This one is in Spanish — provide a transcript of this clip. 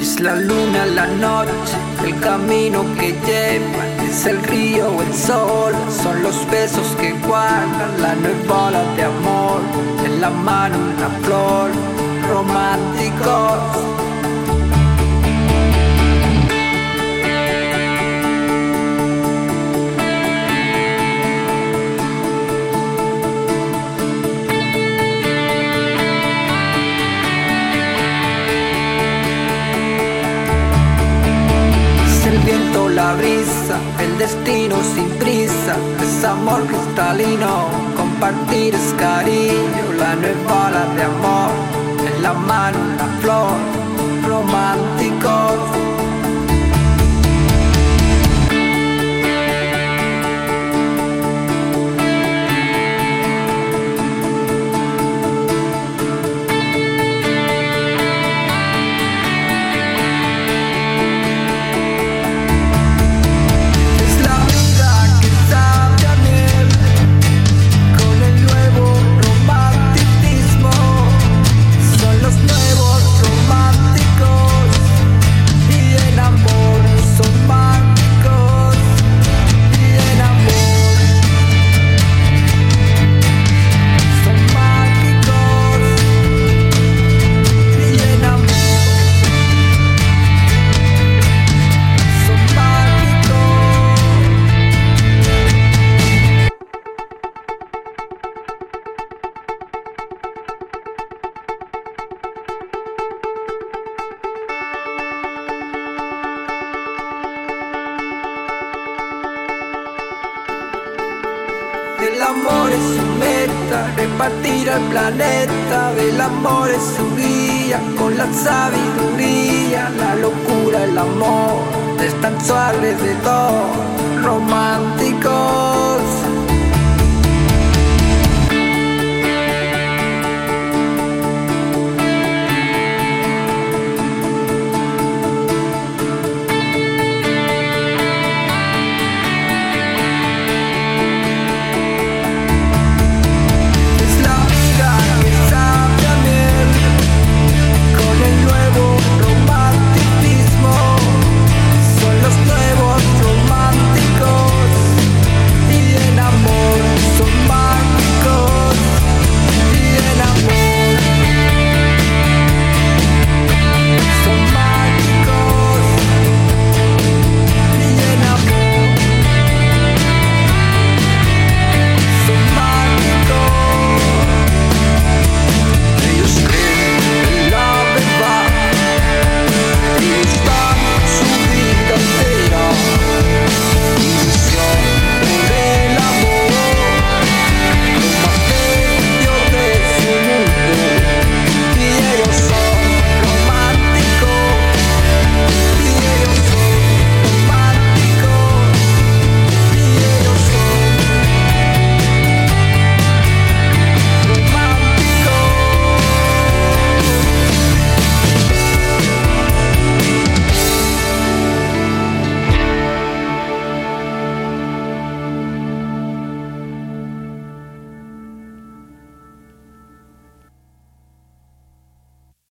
Es la luna, la noche, el camino que lleva, es el río o el sol, son los besos que guardan la nueva de amor, en la mano una flor, románticos. La el destino sin prisa, es amor cristalino, compartir es cariño, la nueva de amor, en la mano una flor, románticos. El amor es su meta, repartir al planeta. El amor es su guía, con la sabiduría, la locura, el amor. Es tan suave de todo, romántico.